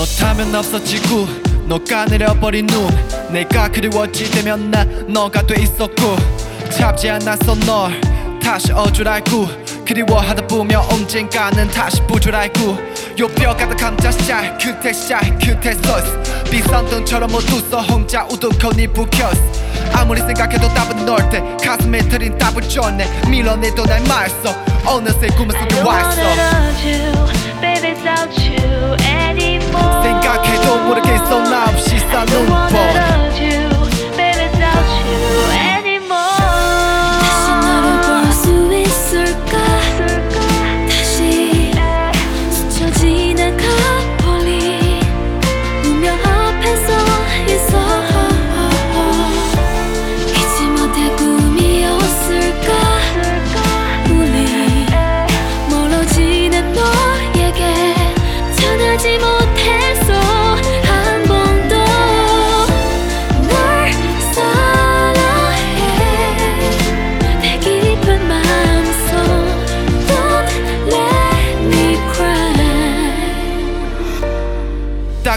넌 없어지고 너가 내려버린 눈. 내가 그리워질 때면 난 너가 돼 있었고 잡지 않았어 널. 다시 어줄 알고. 그리워하다 보면 언젠가는 다시 보줄 알고. 요뼈 가득한 자시작. 그때 시작. 그때 섰어 비싼 돈처럼 모두 써 혼자 우두커니 부켰어. 아무리 생각해도 답은 널때 가슴에 들인 답을 줬네. 밀어내도 날 말써 어느새 꿈을 속에 왔어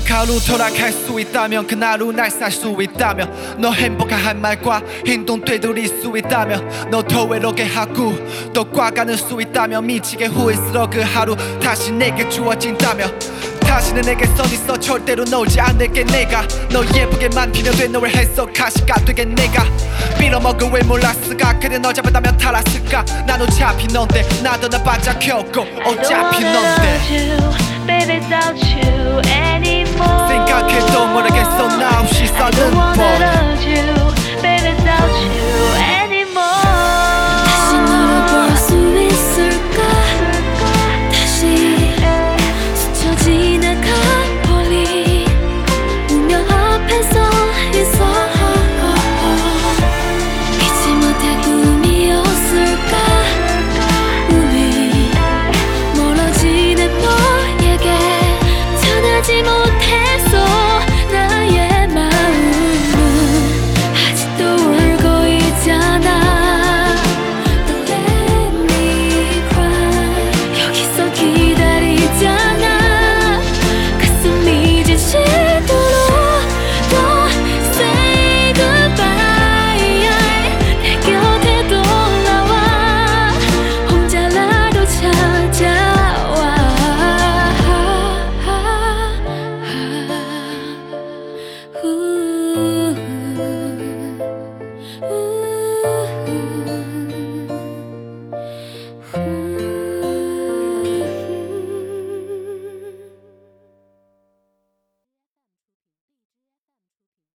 하루 돌아갈 수 있다면 그나루 날 살 수 있다면 너 행복한 말과 행동 되돌릴 수 있다면 너 더 외롭게 하고 또 꽈가는 수 있다면 미치게 후회스러 그 하루 다시 내게 주어진다면 다시는 내게 선 있어 절대로 놓지 않을게 내가 너 예쁘게만 필요돼 너를 해서 가시가 되게 내가 빌어먹을 왜 몰랐을까? 그래 너 잡았다면 탈았을까? 난 어차피 넌데 나도 나 반짝였고 I don't 어차피 넌데 love you, baby, without you anymore. 생각해도 모르겠어 나 없이 I don't 사는 wanna 법 love